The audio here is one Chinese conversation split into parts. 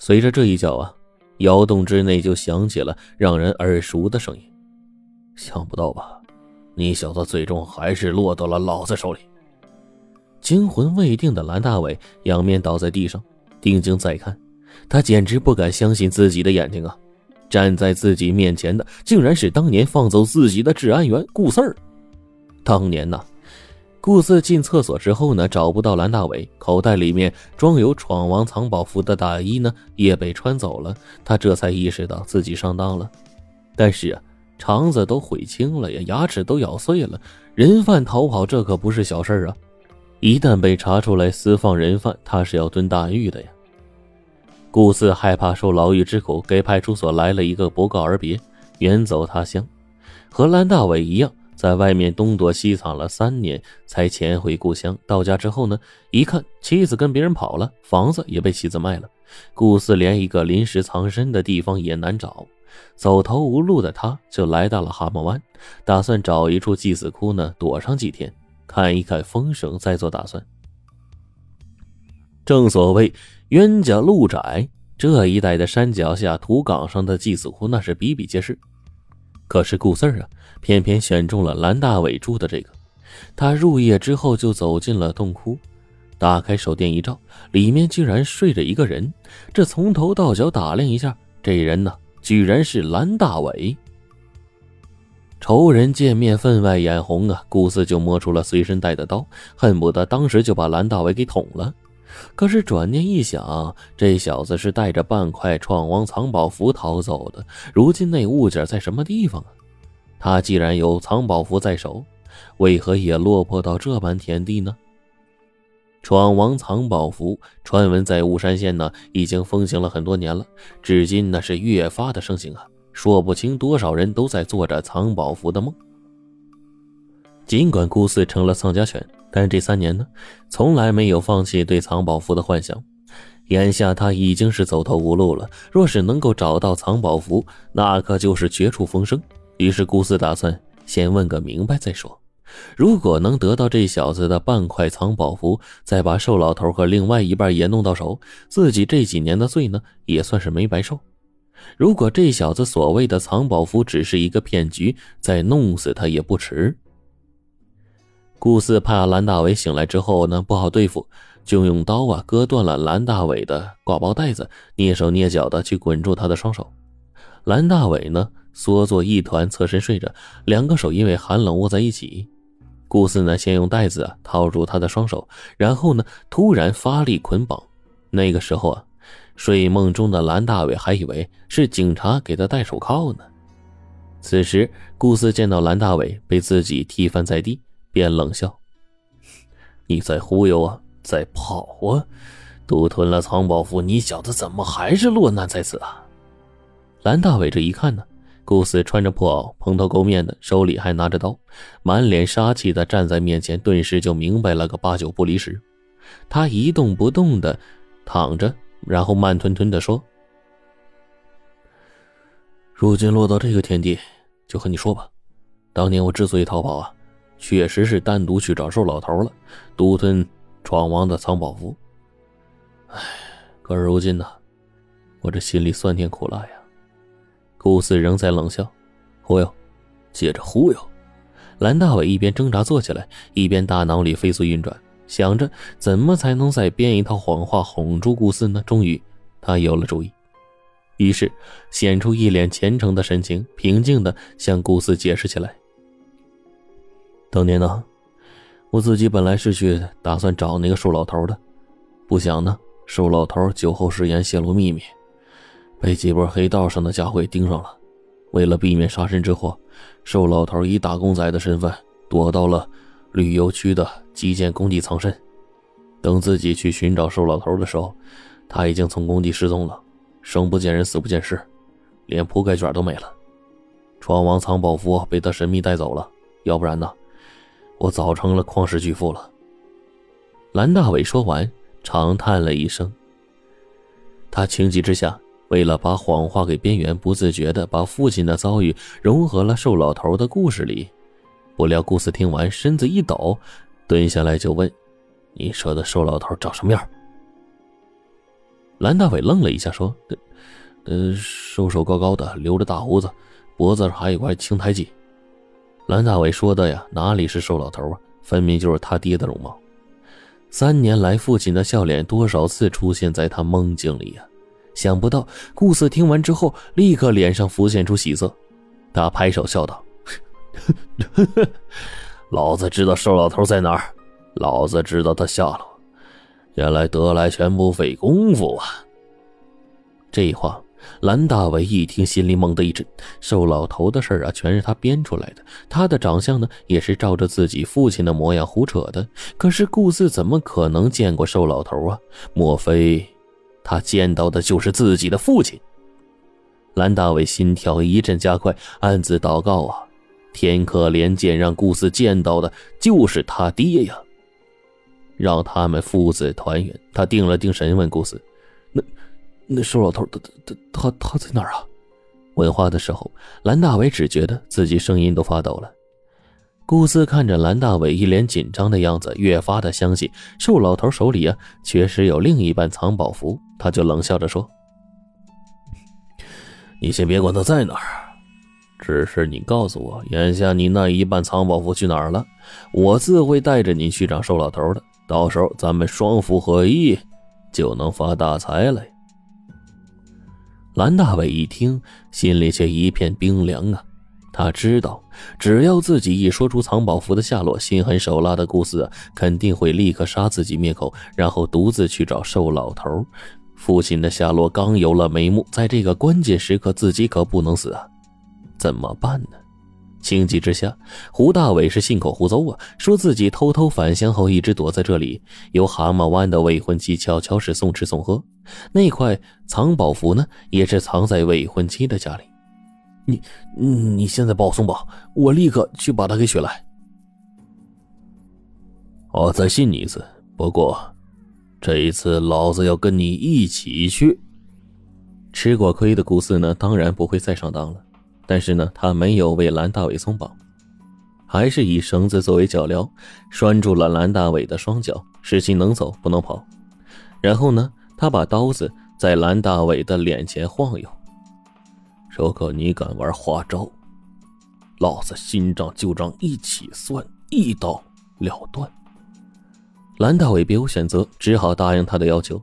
随着这一叫啊，窑洞之内就响起了让人耳熟的声音。想不到吧，你小子最终还是落到了老子手里。惊魂未定的蓝大伟仰面倒在地上，定睛再看，他简直不敢相信自己的眼睛啊！站在自己面前的，竟然是当年放走自己的治安员顾四儿。当年呢，顾四进厕所之后呢，找不到蓝大伟，口袋里面装有闯王藏宝符的大衣呢，也被穿走了。他这才意识到自己上当了，但是啊，肠子都悔青了呀，牙齿都咬碎了，人贩逃跑这可不是小事啊！一旦被查出来私放人犯，他是要蹲大狱的呀。顾四害怕受牢狱之苦，给派出所来了一个不告而别，远走他乡，和蓝大伟一样，在外面东躲西藏了三年，才潜回故乡。到家之后呢，一看妻子跟别人跑了，房子也被妻子卖了，顾四连一个临时藏身的地方也难找，走投无路的他，就来到了蛤蟆湾，打算找一处祭祀窟呢，躲上几天。看一看风声，再做打算。正所谓冤家路窄，这一带的山脚下、土岗上的祭祀窟那是比比皆是。可是顾四儿啊，偏偏选中了蓝大伟住的这个。他入夜之后就走进了洞窟，打开手电一照，里面竟然睡着一个人。这从头到脚打量一下，这人呢，居然是蓝大伟。仇人见面，分外眼红啊！顾四就摸出了随身带的刀，恨不得当时就把蓝大伟给捅了。可是转念一想，这小子是带着半块闯王藏宝符逃走的，如今那物件在什么地方啊？他既然有藏宝符在手，为何也落魄到这般田地呢？闯王藏宝符传闻在雾山县呢，已经风行了很多年了，至今那是越发的盛行啊！说不清多少人都在做着藏宝符的梦。尽管顾四成了丧家犬，但这三年呢，从来没有放弃对藏宝符的幻想。眼下他已经是走投无路了，若是能够找到藏宝符，那可就是绝处逢生。于是顾四打算先问个明白再说。如果能得到这小子的半块藏宝符，再把瘦老头和另外一半也弄到手，自己这几年的罪呢，也算是没白受。如果这小子所谓的藏宝符只是一个骗局，再弄死他也不迟。顾四怕蓝大伟醒来之后呢不好对付，就用刀啊割断了蓝大伟的挂包带子，蹑手蹑脚的去捆住他的双手。蓝大伟呢缩作一团，侧身睡着，两个手因为寒冷握在一起。顾四呢先用带子套住他的双手，然后呢突然发力捆绑。那个时候啊。睡梦中的蓝大伟还以为是警察给他戴手铐呢。此时，顾四见到蓝大伟被自己踢翻在地，便冷笑：“你在忽悠啊，在跑啊！独吞了藏宝符，你小子怎么还是落难在此啊？”蓝大伟这一看呢，顾四穿着破袄，蓬头垢面的，手里还拿着刀，满脸杀气的站在面前，顿时就明白了个八九不离十。他一动不动的躺着。然后慢吞吞的说：“如今落到这个田地，就和你说吧。当年我之所以逃跑啊，确实是单独去找瘦老头了，独吞闯王的藏宝符。唉，可是如今呢，我这心里酸甜苦辣呀。”顾四仍在冷笑：“忽悠，接着忽悠。”蓝大伟一边挣扎坐起来，一边大脑里飞速运转。想着怎么才能再编一套谎话哄住顾四呢？终于，他有了主意，于是显出一脸虔诚的神情，平静的向顾四解释起来：“当年呢，我自己本来是去打算找那个瘦老头的，不想呢，瘦老头酒后失言泄露秘密，被几波黑道上的家伙盯上了。为了避免杀身之祸，瘦老头以打工仔的身份躲到了。”旅游区的基建工地藏身，等自己去寻找瘦老头的时候，他已经从工地失踪了，生不见人，死不见尸，连铺盖卷都没了。闯王藏宝符被他神秘带走了，要不然呢，我早成了旷世巨富了。蓝大伟说完，长叹了一声。他情急之下，为了把谎话给边缘，不自觉的把父亲的遭遇融合了瘦老头的故事里。不料顾四听完，身子一抖，蹲下来就问：“你说的瘦老头长什么样？”蓝大伟愣了一下，说：“呃，瘦瘦高高的，留着大胡子，脖子上还有块青苔记。”蓝大伟说的呀，哪里是瘦老头啊，分明就是他爹的容貌。三年来，父亲的笑脸多少次出现在他梦境里呀？想不到，顾四听完之后，立刻脸上浮现出喜色，他拍手笑道：“老子知道瘦老头在哪儿，老子知道他下落。原来得来全不费功夫啊！”这话，蓝大伟一听，心里猛地一震。瘦老头的事啊，全是他编出来的。他的长相呢，也是照着自己父亲的模样胡扯的。可是顾四怎么可能见过瘦老头啊？莫非？他见到的就是自己的父亲。蓝大伟心跳一阵加快，暗自祷告啊：“天可怜见，让顾四见到的就是他爹呀！让他们父子团圆。”他定了定神，问顾四：“那瘦老头，他他他他在哪儿啊？”问话的时候，蓝大伟只觉得自己声音都发抖了。顾思看着蓝大伟一脸紧张的样子，越发的相信瘦老头手里啊确实有另一半藏宝符，他就冷笑着说：“你先别管他在哪儿，只是你告诉我，眼下你那一半藏宝符去哪儿了，我自会带着你去找瘦老头的。到时候咱们双福合一，就能发大财了。”蓝大伟一听，心里却一片冰凉啊。他知道，只要自己一说出藏宝符的下落，心狠手辣的顾四肯定会立刻杀自己灭口，然后独自去找瘦老头。父亲的下落刚有了眉目，在这个关键时刻，自己可不能死啊！怎么办呢？情急之下，胡大伟是信口胡诌啊，说自己偷偷返乡后一直躲在这里，由蛤蟆湾的未婚妻悄悄是送吃送喝，那块藏宝符呢，也是藏在未婚妻的家里。你，你现在把我松绑，我立刻去把他给取来。我再信你一次，不过这一次老子要跟你一起去。吃过亏的顾四呢，当然不会再上当了。但是呢，他没有为蓝大伟松绑，还是以绳子作为脚镣拴住了蓝大伟的双脚，使其能走不能跑。然后呢，他把刀子在蓝大伟的脸前晃悠。如果你敢玩花招，老子新账旧账一起算，一刀了断。蓝大伟别无选择，只好答应他的要求。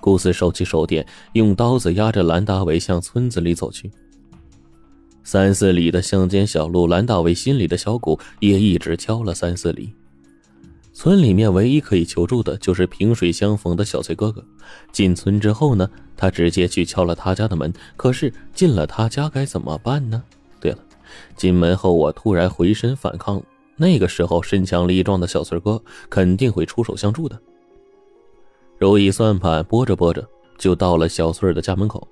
顾四收起手电，用刀子压着蓝大伟向村子里走去。三四里的乡间小路，蓝大伟心里的小鼓也一直敲了三四里。村里面唯一可以求助的就是萍水相逢的小翠哥哥。进村之后呢，他直接去敲了他家的门。可是进了他家该怎么办呢？对了，进门后我突然回身反抗，那个时候身强力壮的小翠哥肯定会出手相助的。如意算盘拨着拨着，就到了小翠的家门口。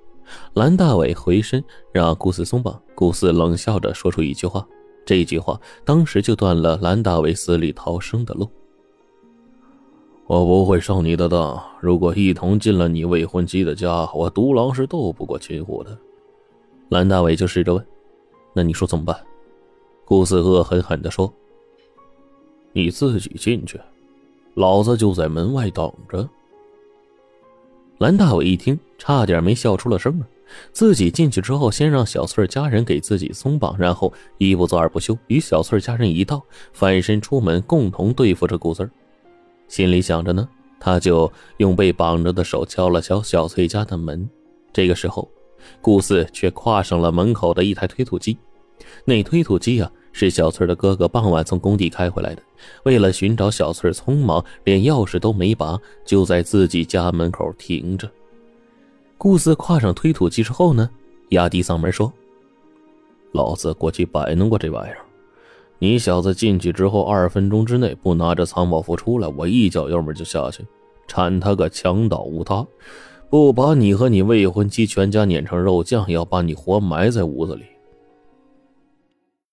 蓝大伟回身让顾四松绑，顾四冷笑着说出一句话，这一句话当时就断了蓝大伟死里逃生的路。我不会上你的当。如果一同进了你未婚妻的家，我独狼是斗不过秦虎的。蓝大伟就试着问：“那你说怎么办？”顾四恶狠狠地说：“你自己进去，老子就在门外等着。”蓝大伟一听，差点没笑出了声啊！自己进去之后，先让小翠家人给自己松绑，然后一不做二不休，与小翠家人一道翻身出门，共同对付着顾四儿。心里想着呢，他就用被绑着的手敲了敲小翠家的门。这个时候，顾四却跨上了门口的一台推土机。那推土机啊，是小翠的哥哥傍晚从工地开回来的。为了寻找小翠，匆忙连钥匙都没拔，就在自己家门口停着。顾四跨上推土机之后呢，压低嗓门说：“老子过去摆弄过这玩意儿。”你小子进去之后，二分钟之内不拿着藏宝符出来，我一脚油门就下去，铲他个墙倒屋塌，不把你和你未婚妻全家碾成肉酱，要把你活埋在屋子里。